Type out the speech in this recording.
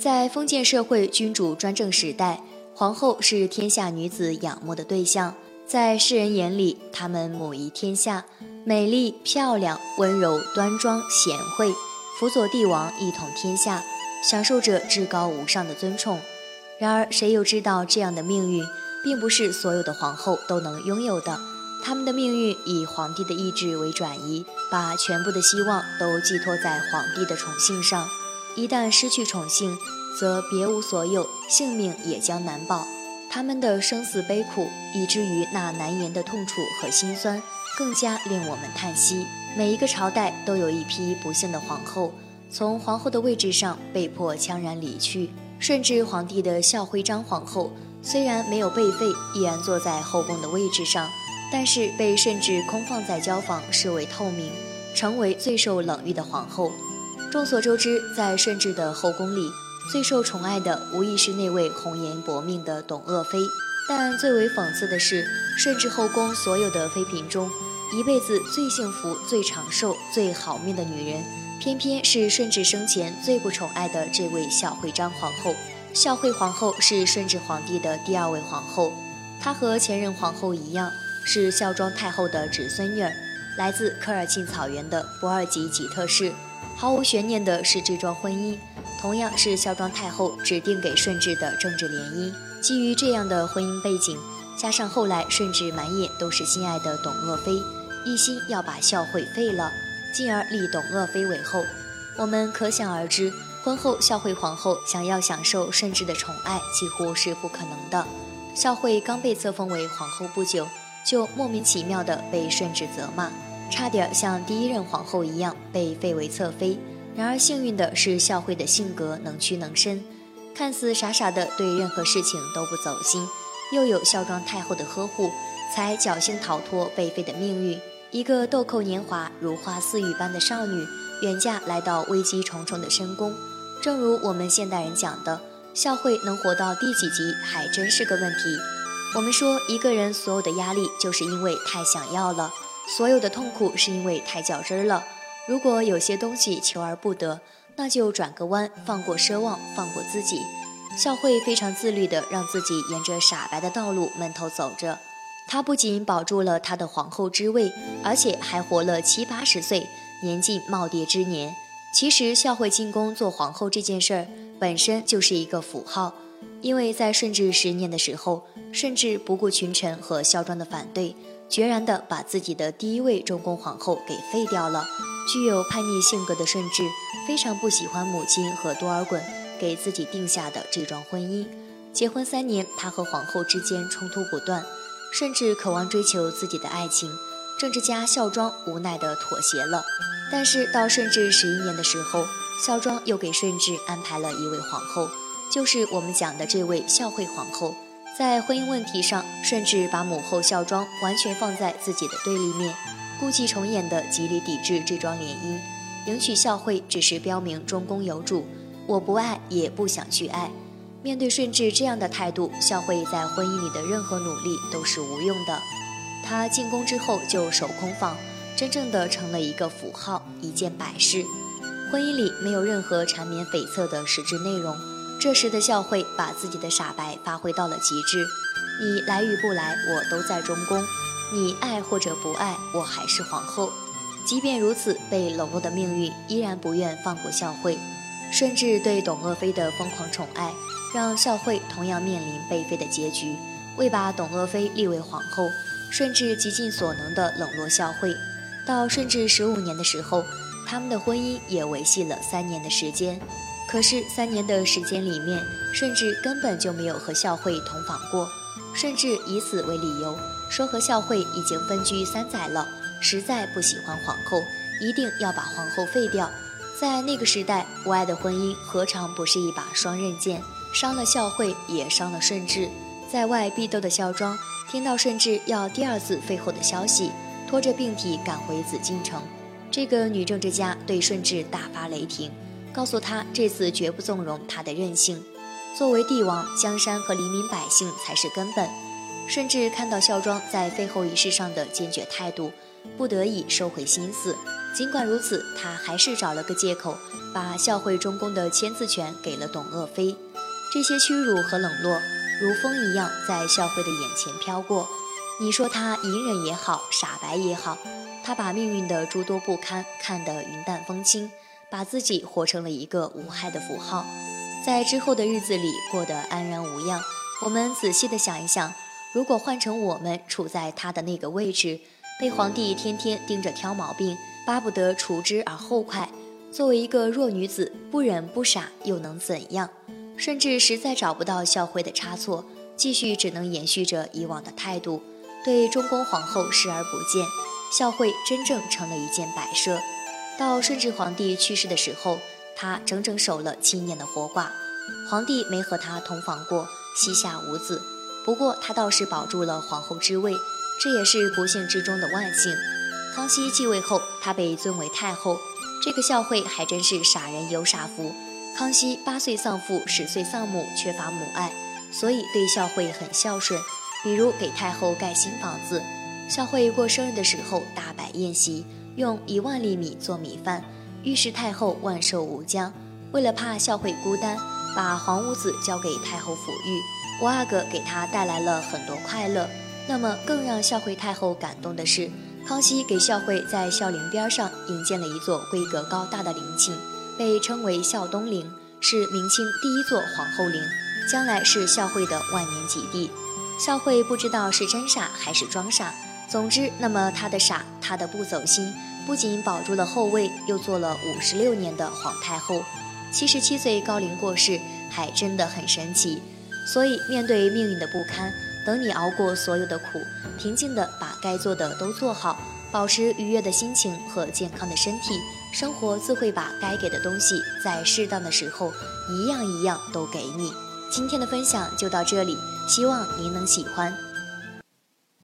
在封建社会君主专政时代，皇后是天下女子仰慕的对象。在世人眼里，她们母仪天下，美丽漂亮、温柔端庄、贤惠，辅佐帝王一统天下，享受着至高无上的尊崇。然而，谁又知道这样的命运，并不是所有的皇后都能拥有的。他们的命运以皇帝的意志为转移，把全部的希望都寄托在皇帝的宠幸上。一旦失去宠幸，则别无所有，性命也将难保。他们的生死悲苦，以至于那难言的痛楚和心酸，更加令我们叹息。每一个朝代都有一批不幸的皇后，从皇后的位置上被迫悄然离去。顺治皇帝的孝徽章皇后，虽然没有被废，依然坐在后宫的位置上，但是被顺治空放在交房，视为透明，成为最受冷遇的皇后。众所周知，在顺治的后宫里，最受宠爱的无疑是那位红颜薄命的董鄂妃。但最为讽刺的是，顺治后宫所有的妃嫔中，一辈子最幸福、最长寿、最好命的女人，偏偏是顺治生前最不宠爱的这位孝惠章皇后。孝惠皇后是顺治皇帝的第二位皇后，她和前任皇后一样，是孝庄太后的侄孙女儿，来自科尔沁草原的博尔济吉特氏。毫无悬念的是，这桩婚姻同样是孝庄太后指定给顺治的政治联姻。基于这样的婚姻背景，加上后来顺治满眼都是心爱的董鄂妃，一心要把孝惠废了，进而立董鄂妃为后，我们可想而知，婚后孝惠皇后想要享受顺治的宠爱几乎是不可能的。孝惠刚被册封为皇后不久，就莫名其妙地被顺治责骂。差点像第一任皇后一样被废为侧妃，然而幸运的是，孝惠的性格能屈能伸，看似傻傻的对任何事情都不走心，又有孝庄太后的呵护，才侥幸逃脱被废的命运。一个豆蔻年华、如花似玉般的少女，远嫁来到危机重重的深宫。正如我们现代人讲的，孝惠能活到第几集还真是个问题。我们说，一个人所有的压力，就是因为太想要了。所有的痛苦是因为太较真儿了。如果有些东西求而不得，那就转个弯，放过奢望，放过自己。孝惠非常自律地让自己沿着傻白的道路闷头走着。她不仅保住了她的皇后之位，而且还活了七八十岁，年近耄耋之年。其实孝惠进宫做皇后这件事儿本身就是一个符号，因为在顺治十年的时候，顺治不顾群臣和孝庄的反对。决然地把自己的第一位中宫皇后给废掉了。具有叛逆性格的顺治非常不喜欢母亲和多尔衮给自己定下的这桩婚姻。结婚三年，他和皇后之间冲突不断，顺治渴望追求自己的爱情，政治家孝庄无奈地妥协了。但是到顺治十一年的时候，孝庄又给顺治安排了一位皇后，就是我们讲的这位孝惠皇后。在婚姻问题上，顺治把母后孝庄完全放在自己的对立面，故伎重演的极力抵制这桩联姻。迎娶孝惠只是标明中宫有主，我不爱也不想去爱。面对顺治这样的态度，孝惠在婚姻里的任何努力都是无用的。她进宫之后就守空房，真正的成了一个符号，一件摆饰。婚姻里没有任何缠绵悱恻的实质内容。这时的孝惠把自己的傻白发挥到了极致，你来与不来，我都在中宫；你爱或者不爱，我还是皇后。即便如此，被冷落的命运依然不愿放过孝惠。顺治对董鄂妃的疯狂宠爱，让孝惠同样面临被废的结局。为把董鄂妃立为皇后，顺治极尽所能地冷落孝惠。到顺治十五年的时候，他们的婚姻也维系了三年的时间。可是三年的时间里面，顺治根本就没有和孝惠同房过。顺治以此为理由，说和孝惠已经分居三载了，实在不喜欢皇后，一定要把皇后废掉。在那个时代，不爱的婚姻何尝不是一把双刃剑，伤了孝惠，也伤了顺治。在外避斗的孝庄，听到顺治要第二次废后的消息，拖着病体赶回紫禁城。这个女政治家对顺治大发雷霆。告诉他，这次绝不纵容他的任性。作为帝王，江山和黎民百姓才是根本。甚至看到孝庄在废后仪式上的坚决态度，不得已收回心思，尽管如此，他还是找了个借口，把孝惠中宫的签字权给了董鄂妃。这些屈辱和冷落，如风一样在孝惠的眼前飘过。你说他隐忍也好，傻白也好，他把命运的诸多不堪看得云淡风轻，把自己活成了一个无害的符号，在之后的日子里过得安然无恙。我们仔细的想一想，如果换成我们处在他的那个位置，被皇帝天天盯着挑毛病。巴不得除之而后快。作为一个弱女子，不忍不傻又能怎样？甚至实在找不到孝惠的差错，继续只能延续着以往的态度，对中宫皇后视而不见。孝惠真正成了一件摆设。到顺治皇帝去世的时候，她整整守了七年的活寡。皇帝没和她同房过，膝下无子。不过她倒是保住了皇后之位，这也是不幸之中的万幸。康熙继位后，她被尊为太后。这个孝惠还真是傻人有傻福。康熙八岁丧父，十岁丧母，缺乏母爱，所以对孝惠很孝顺。比如给太后盖新房子，孝惠过生日的时候大摆宴席，用一万粒米做米饭，预示太后万寿无疆。为了怕孝惠孤单，把皇五子交给太后抚育。五阿哥给她带来了很多快乐。那么更让孝惠太后感动的是。康熙给孝惠在孝陵边上营建了一座规格高大的陵寝，被称为孝东陵，是明清第一座皇后陵，将来是孝惠的万年吉地。孝惠不知道是真傻还是装傻，总之，那么她的傻，她的不走心，不仅保住了后位，又做了五十六年的皇太后。七十七岁高龄过世，还真的很神奇。所以，面对命运的不堪。等你熬过所有的苦，平静地把该做的都做好，保持愉悦的心情和健康的身体，生活自会把该给的东西在适当的时候一样一样都给你。今天的分享就到这里，希望您能喜欢。